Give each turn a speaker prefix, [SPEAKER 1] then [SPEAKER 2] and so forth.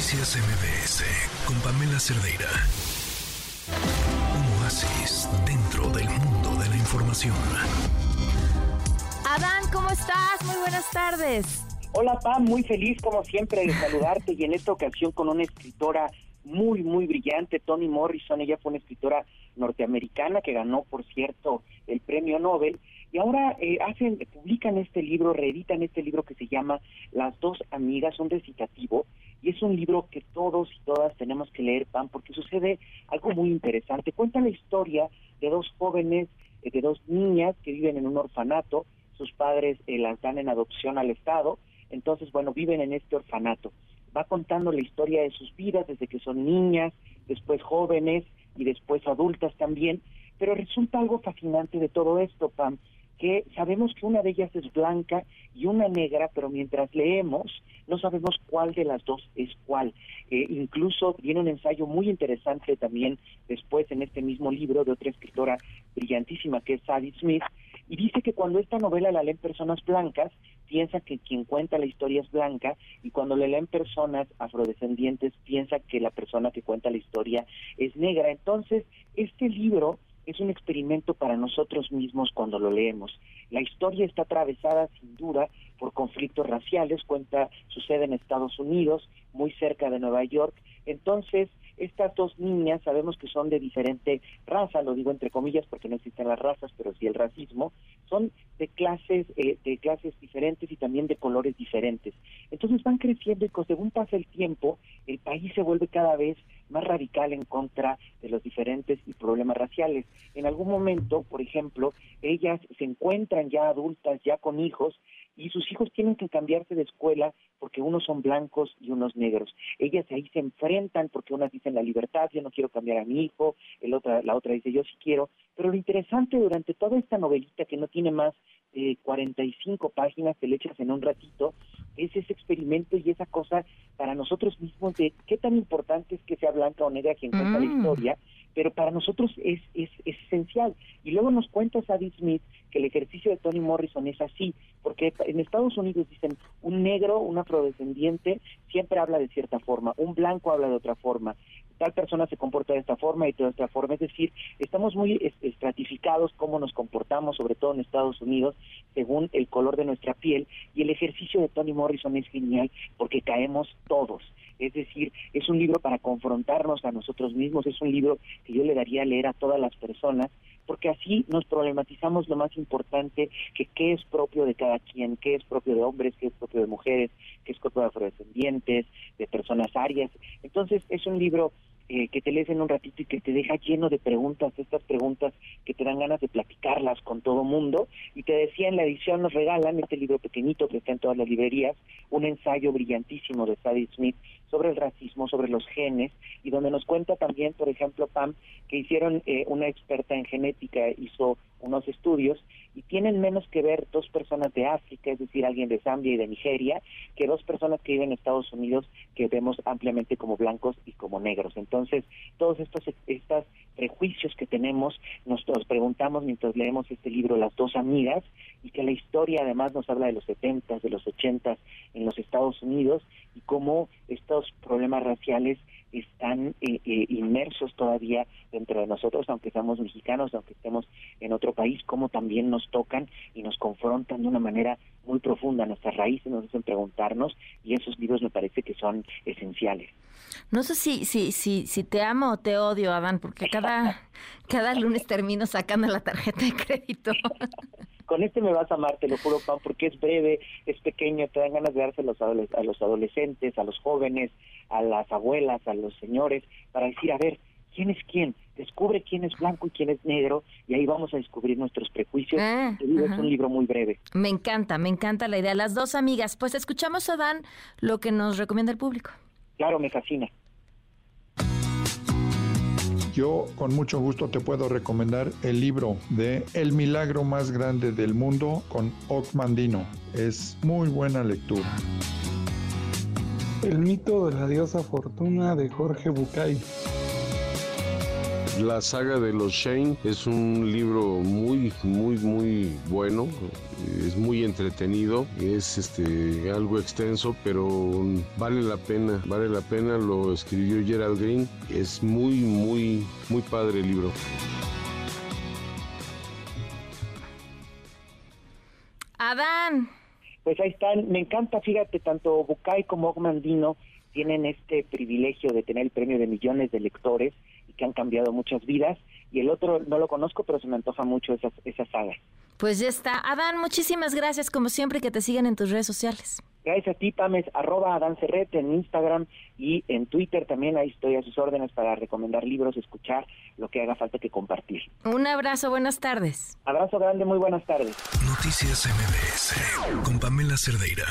[SPEAKER 1] Noticias MBS con Pamela Cerdeira. Un oasis dentro del mundo de la información.
[SPEAKER 2] Adán, ¿cómo estás? Muy buenas tardes.
[SPEAKER 3] Hola Pam, muy feliz como siempre de saludarte y en esta ocasión con una escritora muy, muy brillante, Toni Morrison. Ella fue una escritora norteamericana que ganó, por cierto, el premio Nobel y ahora eh, hacen, publican este libro, reeditan este libro que se llama Las dos amigas, un recitativo, y es un libro que todos y todas tenemos que leer, Pan, porque sucede algo muy interesante. Cuenta la historia de dos jóvenes, eh, de dos niñas que viven en un orfanato, sus padres eh, las dan en adopción al Estado, entonces, bueno, viven en este orfanato. Va contando la historia de sus vidas desde que son niñas, después jóvenes y después adultas también, pero resulta algo fascinante de todo esto, Pam, que sabemos que una de ellas es blanca y una negra, pero mientras leemos no sabemos cuál de las dos es cuál. Eh, incluso viene un ensayo muy interesante también después en este mismo libro de otra escritora brillantísima que es Sadie Smith, y dice que cuando esta novela la leen personas blancas, piensa que quien cuenta la historia es blanca, y cuando le leen personas afrodescendientes, piensa que la persona que cuenta la historia es negra. Entonces, este libro es un experimento para nosotros mismos cuando lo leemos. La historia está atravesada sin duda por conflictos raciales, cuenta, sucede en Estados Unidos, muy cerca de Nueva York. Entonces, estas dos niñas sabemos que son de diferente raza, lo digo entre comillas porque no existen las razas, pero sí el racismo, son de clases, eh, de clases diferentes y también de colores diferentes. Entonces van creciendo y según pasa el tiempo, el país se vuelve cada vez más radical en contra de los diferentes problemas raciales. En algún momento, por ejemplo, ellas se encuentran ya adultas, ya con hijos, y sus hijos tienen que cambiarse de escuela porque unos son blancos y unos negros. Ellas ahí se enfrentan porque unas dicen la libertad, yo no quiero cambiar a mi hijo, el otra, la otra dice yo sí quiero. Pero lo interesante durante toda esta novelita que no tiene más de 45 páginas que le echas en un ratito, es ese experimento y esa cosa para nosotros mismos de qué tan importante es que sea blanca o negra quien cuenta la mm. historia, pero para nosotros es, es, esencial. Y luego nos cuenta Sadie Smith que el ejercicio de Toni Morrison es así, porque en Estados Unidos dicen un negro, un afrodescendiente, siempre habla de cierta forma, un blanco habla de otra forma, tal persona se comporta de esta forma y de otra forma, es decir, estamos muy estratificados cómo nos comportamos, sobre todo en Estados Unidos, según el color de nuestra piel, y el ejercicio de Toni Morrison es genial porque caemos todos. Es decir, es un libro para confrontarnos a nosotros mismos, es un libro que yo le daría a leer a todas las personas, porque así nos problematizamos lo más importante, que qué es propio de cada quien, qué es propio de hombres, qué es propio de mujeres, qué es propio de afrodescendientes, de personas arias. Entonces, es un libro eh, que te lees en un ratito y que te deja lleno de preguntas, estas preguntas que te dan ganas de platicarlas con todo mundo. Y te decía, en la edición nos regalan este libro pequeñito que está en todas las librerías, un ensayo brillantísimo de Sadie Smith sobre el racismo, sobre los genes, y donde nos cuenta también, por ejemplo, Pam, que hicieron eh, una experta en genética, hizo unos estudios y tienen menos que ver dos personas de África, es decir, alguien de Zambia y de Nigeria, que dos personas que viven en Estados Unidos que vemos ampliamente como blancos y como negros. Entonces, todos estos, estos prejuicios que tenemos, nos, preguntamos mientras leemos este libro, Las dos amigas, y que la historia además nos habla de los 70 de los 80 en los Estados Unidos y cómo estos problemas raciales están eh, eh, inmersos todavía dentro de nosotros, aunque seamos mexicanos, aunque estemos en otro país, como también nos tocan y nos confrontan de una manera muy profunda. Nuestras raíces nos hacen preguntarnos y esos libros me parece que son esenciales.
[SPEAKER 2] No sé si, si, si, si te amo o te odio, Adán, porque cada, cada lunes termino sacando la tarjeta de crédito.
[SPEAKER 3] Con este me vas a amar, te lo juro, Pam, porque es breve, es pequeño, te dan ganas de darse a los, a los adolescentes, a los jóvenes, a las abuelas, a los señores, para decir, a ver, ¿quién es quién? Descubre quién es blanco y quién es negro y ahí vamos a descubrir nuestros prejuicios. Ah, es un libro muy breve.
[SPEAKER 2] Me encanta, me encanta la idea. Las dos amigas, pues escuchamos a Dan lo que nos recomienda el público.
[SPEAKER 3] Claro, me fascina.
[SPEAKER 4] Yo con mucho gusto te puedo recomendar el libro de El milagro más grande del mundo con Mandino. Es muy buena lectura.
[SPEAKER 5] El mito de la diosa Fortuna de Jorge Bucay. La saga de los Shane es un libro muy, muy, muy bueno. Es muy entretenido. Es este algo extenso, pero vale la pena. Vale la pena. Lo escribió Gerald Green. Es muy, muy, muy padre el libro.
[SPEAKER 2] Adán.
[SPEAKER 3] Pues ahí están. Me encanta, fíjate, tanto Bucay como Ogmandino tienen este privilegio de tener el premio de millones de lectores que han cambiado muchas vidas. Y el otro no lo conozco, pero se me antoja mucho esa, esa saga.
[SPEAKER 2] Pues ya está. Adán, muchísimas gracias, como siempre, que te sigan en tus redes sociales.
[SPEAKER 3] Gracias a ti, Pames, arroba Adán Cerrete en Instagram y en Twitter también. Ahí estoy a sus órdenes para recomendar libros, escuchar lo que haga falta que compartir.
[SPEAKER 2] Un abrazo, buenas tardes.
[SPEAKER 3] Abrazo grande, muy buenas tardes.
[SPEAKER 1] Noticias MBS con Pamela Cerdeira.